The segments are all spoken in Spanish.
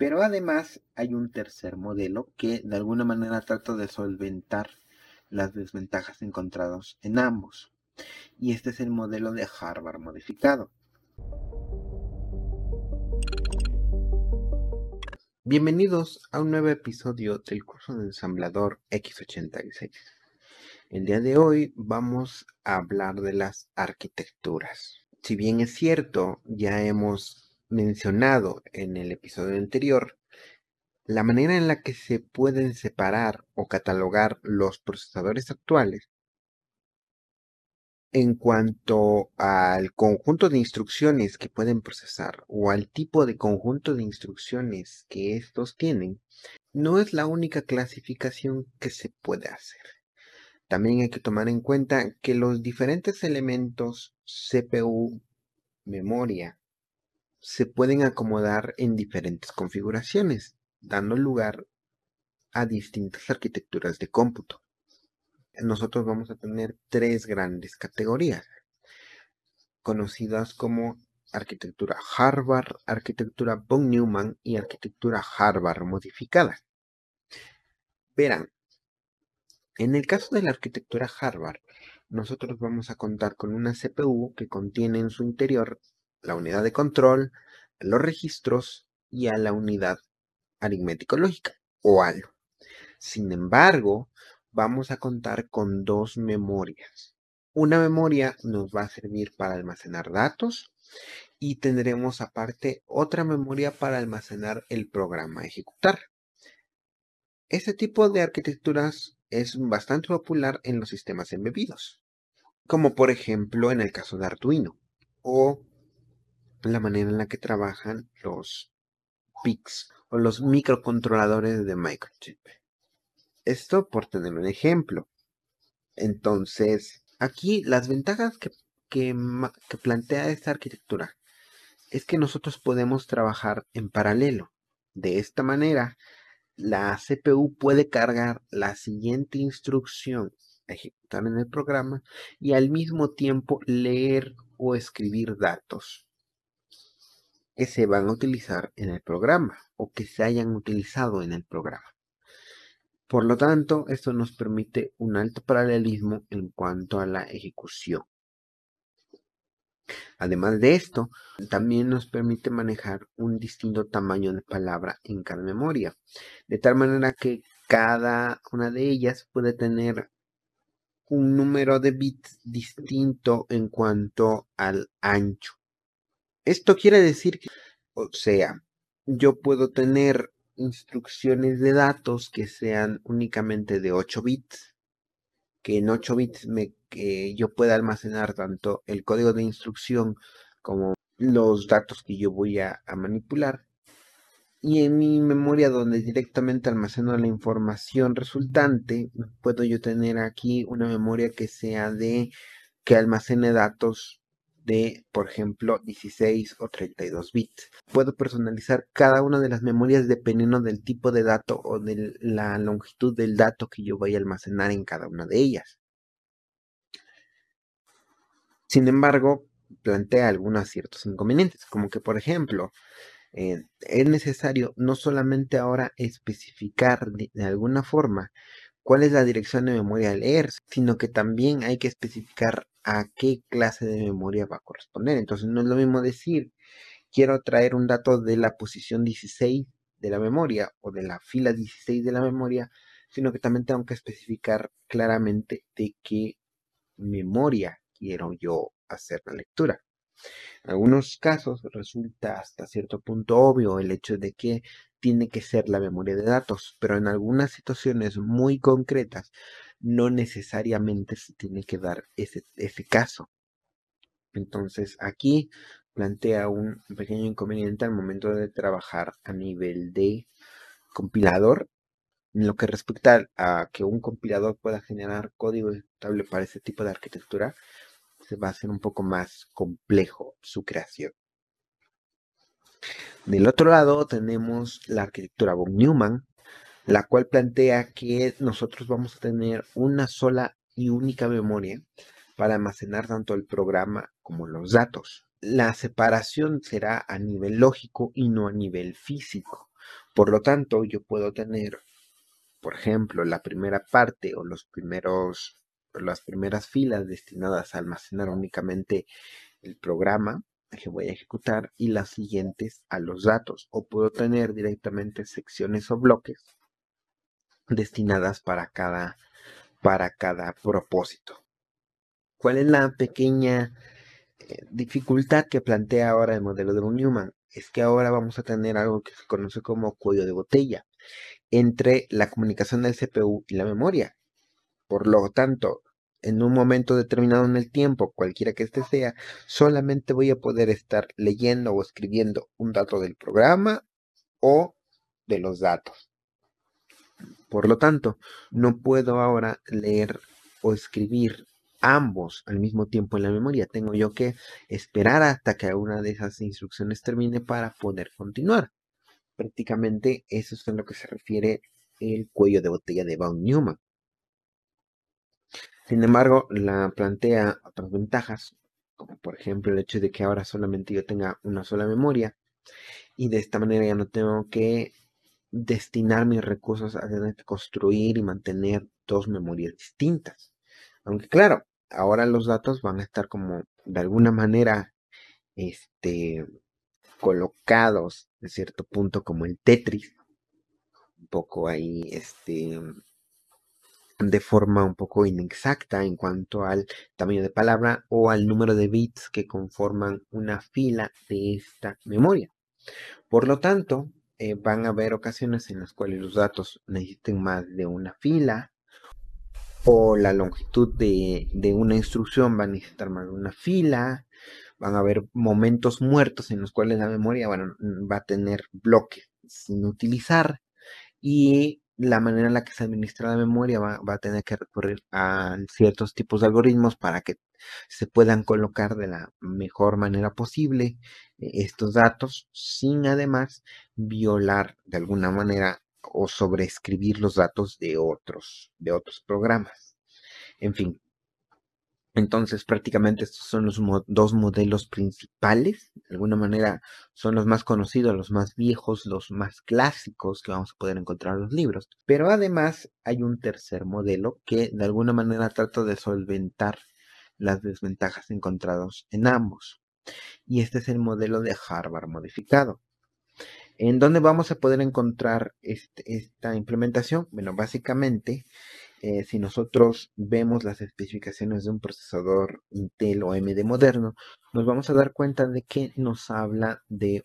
Pero además hay un tercer modelo que de alguna manera trata de solventar las desventajas encontradas en ambos. Y este es el modelo de Harvard modificado. Bienvenidos a un nuevo episodio del curso de ensamblador X86. El día de hoy vamos a hablar de las arquitecturas. Si bien es cierto, ya hemos mencionado en el episodio anterior la manera en la que se pueden separar o catalogar los procesadores actuales en cuanto al conjunto de instrucciones que pueden procesar o al tipo de conjunto de instrucciones que estos tienen, no es la única clasificación que se puede hacer. También hay que tomar en cuenta que los diferentes elementos CPU, memoria, se pueden acomodar en diferentes configuraciones, dando lugar a distintas arquitecturas de cómputo nosotros vamos a tener tres grandes categorías, conocidas como arquitectura Harvard, arquitectura von Neumann y arquitectura Harvard modificada. Verán, en el caso de la arquitectura Harvard, nosotros vamos a contar con una CPU que contiene en su interior la unidad de control, los registros y a la unidad aritmético-lógica o ALO. Sin embargo, vamos a contar con dos memorias. Una memoria nos va a servir para almacenar datos y tendremos aparte otra memoria para almacenar el programa a ejecutar. Este tipo de arquitecturas es bastante popular en los sistemas embebidos, como por ejemplo en el caso de Arduino o la manera en la que trabajan los PICs o los microcontroladores de Microchip. Esto por tener un ejemplo. Entonces, aquí las ventajas que, que, plantea esta arquitectura es que nosotros podemos trabajar en paralelo. De esta manera, la CPU puede cargar la siguiente instrucción a ejecutar en el programa y al mismo tiempo leer o escribir datos que se van a utilizar en el programa o que se hayan utilizado en el programa. Por lo tanto, esto nos permite un alto paralelismo en cuanto a la ejecución. Además de esto, también nos permite manejar un distinto tamaño de palabra en cada memoria, de tal manera que cada una de ellas puede tener un número de bits distinto en cuanto al ancho. Esto quiere decir que, o sea, yo puedo tener instrucciones de datos que sean únicamente de 8 bits, que en 8 bits me, que yo pueda almacenar tanto el código de instrucción como los datos que yo voy a, a manipular. Y en mi memoria donde directamente almaceno la información resultante, puedo yo tener aquí una memoria que sea de que almacene datos de, por ejemplo, 16 o 32 bits. Puedo personalizar cada una de las memorias dependiendo del tipo de dato o de la longitud del dato que yo voy a almacenar en cada una de ellas. Sin embargo, plantea algunos ciertos inconvenientes, como que, por ejemplo, eh, es necesario no solamente ahora especificar de, de alguna forma cuál es la dirección de memoria a leer, sino que también hay que especificar a qué clase de memoria va a corresponder. Entonces no es lo mismo decir, quiero traer un dato de la posición 16 de la memoria o de la fila 16 de la memoria, sino que también tengo que especificar claramente de qué memoria quiero yo hacer la lectura. En algunos casos resulta hasta cierto punto obvio el hecho de que tiene que ser la memoria de datos, pero en algunas situaciones muy concretas no necesariamente se tiene que dar ese, caso. Entonces aquí plantea un pequeño inconveniente al momento de trabajar a nivel de compilador. En lo que respecta a que un compilador pueda generar código estable para ese tipo de arquitectura, va a hacer un poco más complejo su creación. Del otro lado tenemos la arquitectura von Neumann, la cual plantea que nosotros vamos a tener una sola y única memoria para almacenar tanto el programa como los datos. La separación será a nivel lógico y no a nivel físico. Por lo tanto, yo puedo tener, por ejemplo, la primera parte o los primeros, las primeras filas destinadas a almacenar únicamente el programa que voy a ejecutar y las siguientes a los datos. O puedo tener directamente secciones o bloques destinadas para cada, para cada propósito. ¿Cuál es la pequeña eh, dificultad que plantea ahora el modelo de von Neumann? Es que ahora vamos a tener algo que se conoce como cuello de botella entre la comunicación del CPU y la memoria. Por lo tanto, en un momento determinado en el tiempo, cualquiera que este sea, solamente voy a poder estar leyendo o escribiendo un dato del programa o de los datos. Por lo tanto, no puedo ahora leer o escribir ambos al mismo tiempo en la memoria. Tengo yo que esperar hasta que una de esas instrucciones termine para poder continuar. Prácticamente eso es en lo que se refiere el cuello de botella de von Neumann. Sin embargo, la plantea otras ventajas, como por ejemplo el hecho de que ahora solamente yo tenga una sola memoria y de esta manera ya no tengo que destinar mis recursos a tener que construir y mantener dos memorias distintas. Aunque claro, ahora los datos van a estar como de alguna manera este, colocados de cierto punto como el Tetris, un poco ahí este, de forma un poco inexacta en cuanto al tamaño de palabra o al número de bits que conforman una fila de esta memoria. Por lo tanto, eh, van a haber ocasiones en las cuales los datos necesiten más de una fila o la longitud de, de una instrucción va a necesitar más de una fila. Van a haber momentos muertos en los cuales la memoria bueno, va a tener bloques sin utilizar y la manera en la que se administra la memoria va, a tener que recurrir a ciertos tipos de algoritmos para que se puedan colocar de la mejor manera posible eh, estos datos sin además violar de alguna manera o sobreescribir los datos de otros, de otros programas. En fin, entonces, prácticamente estos son los dos modelos principales. De alguna manera son los más conocidos, los más viejos, los más clásicos que vamos a poder encontrar en los libros. Pero además hay un tercer modelo que de alguna manera trata de solventar las desventajas encontradas en ambos. Y este es el modelo de Harvard modificado. ¿En dónde vamos a poder encontrar este, esta implementación? Bueno, básicamente eh, si nosotros vemos las especificaciones de un procesador Intel o AMD moderno, nos vamos a dar cuenta de que nos habla de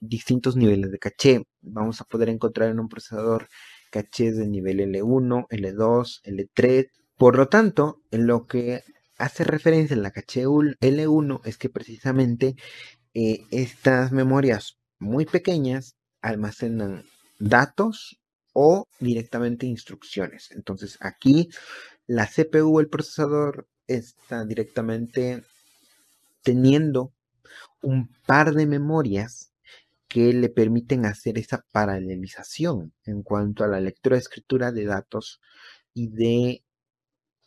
distintos niveles de caché. Vamos a poder encontrar en un procesador caché de nivel L1, L2, L3. Por lo tanto, en lo que hace referencia en la caché L1 es que precisamente eh, estas memorias muy pequeñas almacenan datos o directamente instrucciones. Entonces aquí la CPU, el procesador, está directamente teniendo un par de memorias que le permiten hacer esa paralelización en cuanto a la lectura-escritura de datos y de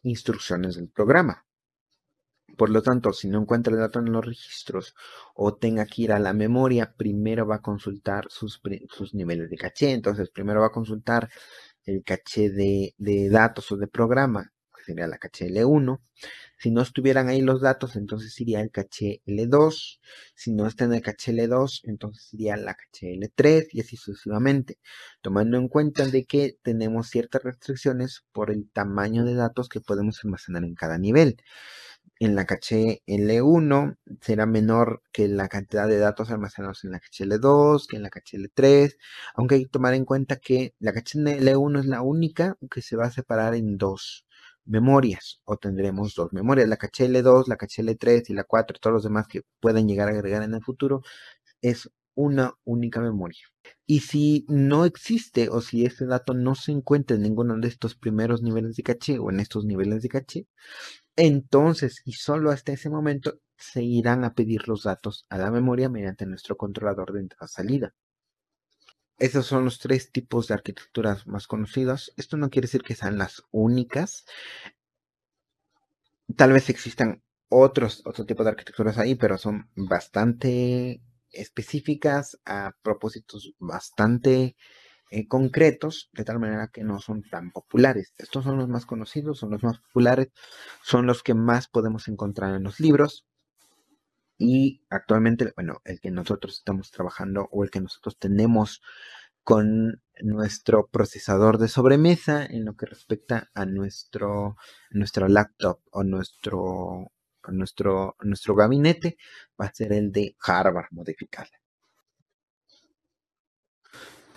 instrucciones del programa. Por lo tanto, si no encuentra el dato en los registros o tenga que ir a la memoria, primero va a consultar sus, niveles de caché. Entonces, primero va a consultar el caché de, datos o de programa, que sería la caché L1. Si no estuvieran ahí los datos, entonces iría el caché L2. Si no está en el caché L2, entonces iría la caché L3 y así sucesivamente. Tomando en cuenta de que tenemos ciertas restricciones por el tamaño de datos que podemos almacenar en cada nivel en la caché L1 será menor que la cantidad de datos almacenados en la caché L2, que en la caché L3, aunque hay que tomar en cuenta que la caché L1 es la única que se va a separar en dos memorias, o tendremos dos memorias, la caché L2, la caché L3 y la 4, todos los demás que pueden llegar a agregar en el futuro, es una única memoria. Y si no existe o si este dato no se encuentra en ninguno de estos primeros niveles de caché o en estos niveles de caché, entonces, y solo hasta ese momento, se irán a pedir los datos a la memoria mediante nuestro controlador de entrada-salida. Esos son los tres tipos de arquitecturas más conocidas. Esto no quiere decir que sean las únicas. Tal vez existan otros, otro tipo de arquitecturas ahí, pero son bastante específicas a propósitos bastante eh, concretos, de tal manera que no son tan populares. Estos son los más conocidos, son los más populares, son los que más podemos encontrar en los libros. Y actualmente, bueno, el que nosotros estamos trabajando o el que nosotros tenemos con nuestro procesador de sobremesa en lo que respecta a nuestro, laptop o nuestro, nuestro, nuestro gabinete va a ser el de Harvard modificado.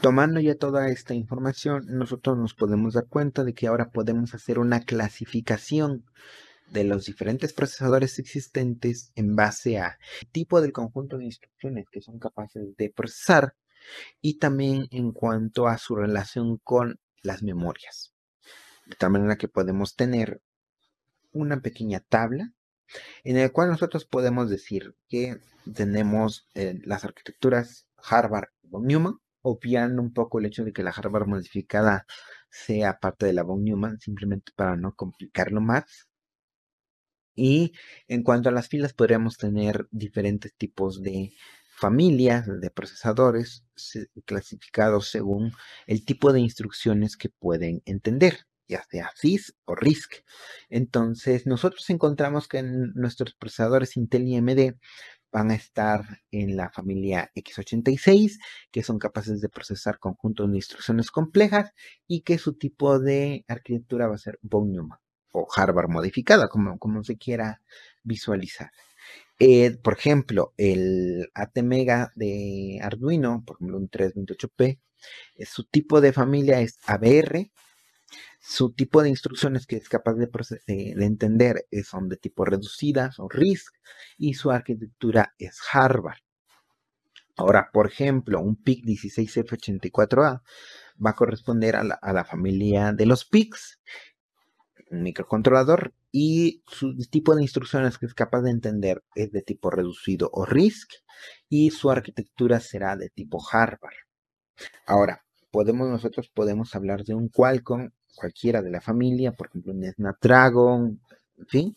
Tomando ya toda esta información, nosotros nos podemos dar cuenta de que ahora podemos hacer una clasificación de los diferentes procesadores existentes en base a tipo del conjunto de instrucciones que son capaces de procesar y también en cuanto a su relación con las memorias. De tal manera que podemos tener una pequeña tabla en la cual nosotros podemos decir que tenemos eh, las arquitecturas Harvard von Neumann, obviando un poco el hecho de que la Harvard modificada sea parte de la von Neumann, simplemente para no complicarlo más. Y en cuanto a las filas, podríamos tener diferentes tipos de familias de procesadores clasificados según el tipo de instrucciones que pueden entender, ya sea CIS o RISC. Entonces, nosotros encontramos que nuestros procesadores Intel y AMD van a estar en la familia x86, que son capaces de procesar conjuntos de instrucciones complejas y que su tipo de arquitectura va a ser von Neumann o Harvard modificada, como, como se quiera visualizar. Eh, por ejemplo, el ATmega de Arduino, por ejemplo, un 328P, eh, su tipo de familia es ABR, su tipo de instrucciones que es capaz de, entender eh, son de tipo reducidas o RISC y su arquitectura es Harvard. Ahora, por ejemplo, un PIC 16F84A va a corresponder a la, a la familia de los PICs un microcontrolador y su tipo de instrucciones que es capaz de entender es de tipo reducido o RISC y su arquitectura será de tipo Harvard. Ahora, podemos nosotros podemos hablar de un Qualcomm cualquiera de la familia, por ejemplo, un Snapdragon, en fin,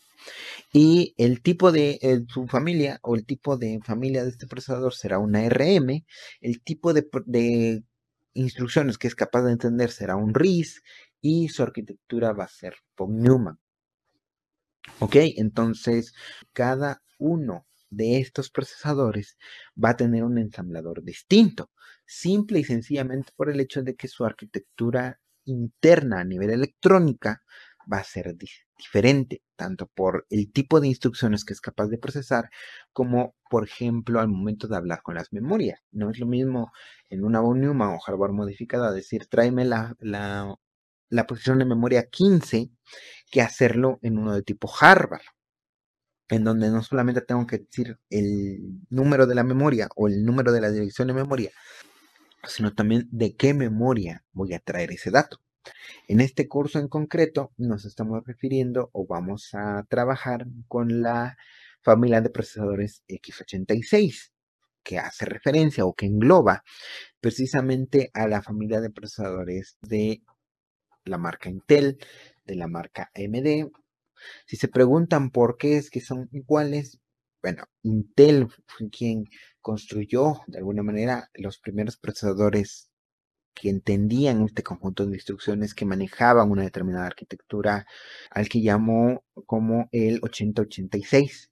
y el tipo de eh, su familia o el tipo de familia de este procesador será una RM, el tipo de, instrucciones que es capaz de entender será un RISC y su arquitectura va a ser von Neumann. Ok, entonces cada uno de estos procesadores va a tener un ensamblador distinto, simple y sencillamente por el hecho de que su arquitectura interna a nivel electrónica va a ser diferente, tanto por el tipo de instrucciones que es capaz de procesar, como por ejemplo al momento de hablar con las memorias. No es lo mismo en una von Neumann o hardware modificada decir tráeme la, la la posición de memoria 15 que hacerlo en uno de tipo Harvard, en donde no solamente tengo que decir el número de la memoria o el número de la dirección de memoria, sino también de qué memoria voy a traer ese dato. En este curso en concreto nos estamos refiriendo o vamos a trabajar con la familia de procesadores x86, que hace referencia o que engloba precisamente a la familia de procesadores de la marca Intel, de la marca AMD. Si se preguntan por qué es que son iguales, bueno, Intel fue quien construyó de alguna manera los primeros procesadores que entendían este conjunto de instrucciones que manejaban una determinada arquitectura al que llamó como el 8086.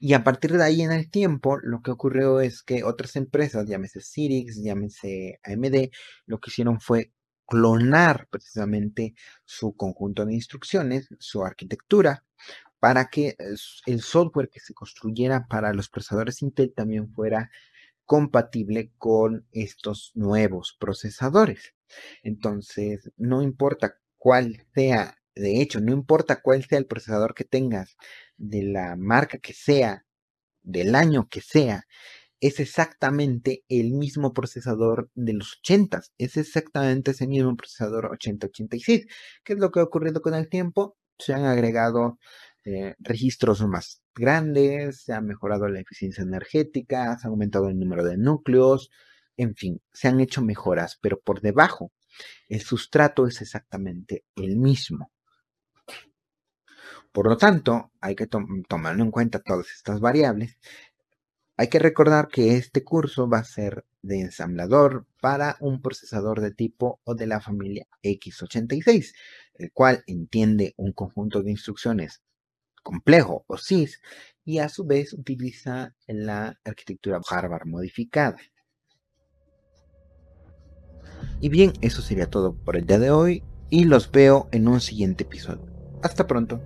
Y a partir de ahí en el tiempo, lo que ocurrió es que otras empresas, llámese Cyrix, llámese AMD, lo que hicieron fue clonar precisamente su conjunto de instrucciones, su arquitectura, para que el software que se construyera para los procesadores Intel también fuera compatible con estos nuevos procesadores. Entonces, no importa cuál sea, de hecho, no importa cuál sea el procesador que tengas, de la marca que sea, del año que sea, es exactamente el mismo procesador de los 80, es exactamente ese mismo procesador 8086. ¿Qué es lo que ha ocurrido con el tiempo? Se han agregado eh, registros más grandes, se ha mejorado la eficiencia energética, se ha aumentado el número de núcleos, en fin, se han hecho mejoras, pero por debajo el sustrato es exactamente el mismo. Por lo tanto, hay que tomar en cuenta todas estas variables Hay que recordar que este curso va a ser de ensamblador para un procesador de tipo o de la familia x86, el cual entiende un conjunto de instrucciones complejo o SIS y a su vez utiliza la arquitectura Harvard modificada. Y bien, eso sería todo por el día de hoy y los veo en un siguiente episodio. Hasta pronto.